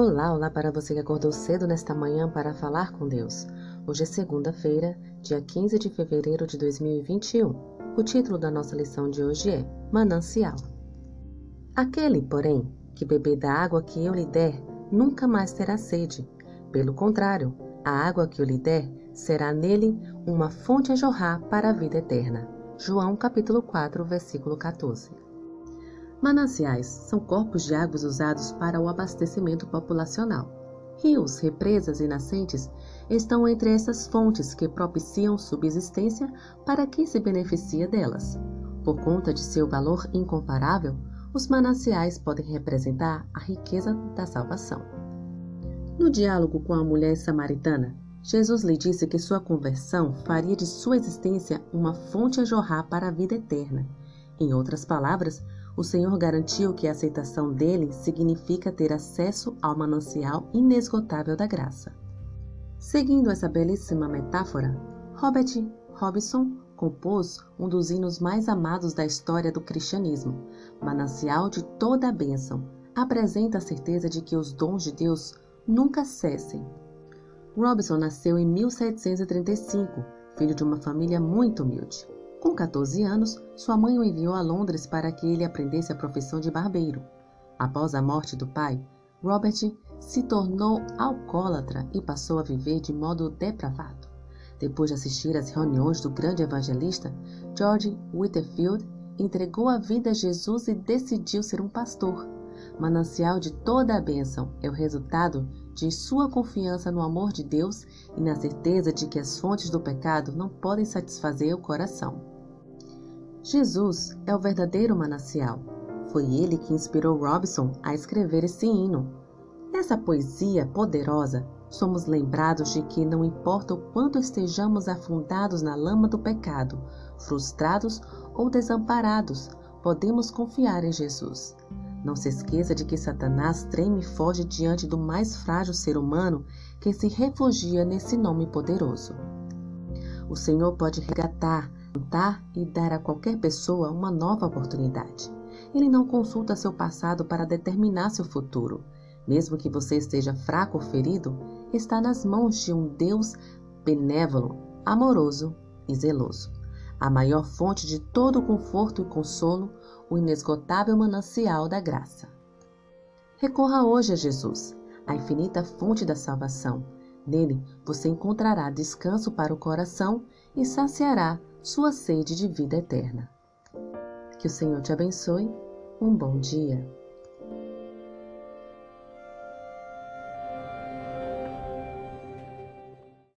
Olá, olá para você que acordou cedo nesta manhã para falar com Deus. Hoje é segunda-feira, dia 15 de fevereiro de 2021. O título da nossa lição de hoje é Manancial. Aquele, porém, que beber da água que eu lhe der, nunca mais terá sede. Pelo contrário, a água que eu lhe der será nele uma fonte a jorrar para a vida eterna. João capítulo 4, versículo 14. Mananciais são corpos de águas usados para o abastecimento populacional. Rios, represas e nascentes estão entre essas fontes que propiciam subsistência para quem se beneficia delas. Por conta de seu valor incomparável, os mananciais podem representar a riqueza da salvação. No diálogo com a mulher samaritana, Jesus lhe disse que sua conversão faria de sua existência uma fonte a jorrar para a vida eterna. Em outras palavras, o Senhor garantiu que a aceitação dele significa ter acesso ao manancial inesgotável da graça. Seguindo essa belíssima metáfora, Robert Robinson compôs um dos hinos mais amados da história do cristianismo, Manancial de toda a bênção. Apresenta a certeza de que os dons de Deus nunca cessem. Robinson nasceu em 1735, filho de uma família muito humilde. Com 14 anos, sua mãe o enviou a Londres para que ele aprendesse a profissão de barbeiro. Após a morte do pai, Robert se tornou alcoólatra e passou a viver de modo depravado. Depois de assistir às reuniões do grande evangelista, George Whitefield entregou a vida a Jesus e decidiu ser um pastor. Manancial de toda a bênção é o resultado de sua confiança no amor de Deus e na certeza de que as fontes do pecado não podem satisfazer o coração. Jesus é o verdadeiro manancial. Foi ele que inspirou Robson a escrever esse hino. Nessa poesia poderosa, somos lembrados de que não importa o quanto estejamos afundados na lama do pecado, frustrados ou desamparados, podemos confiar em Jesus. Não se esqueça de que Satanás treme e foge diante do mais frágil ser humano que se refugia nesse nome poderoso. O Senhor pode resgatar, plantar e dar a qualquer pessoa uma nova oportunidade. Ele não consulta seu passado para determinar seu futuro. Mesmo que você esteja fraco ou ferido, está nas mãos de um Deus benévolo, amoroso e zeloso. A maior fonte de todo conforto e consolo, o inesgotável manancial da graça. Recorra hoje a Jesus, a infinita fonte da salvação. Nele você encontrará descanso para o coração e saciará sua sede de vida eterna. Que o Senhor te abençoe. Um bom dia.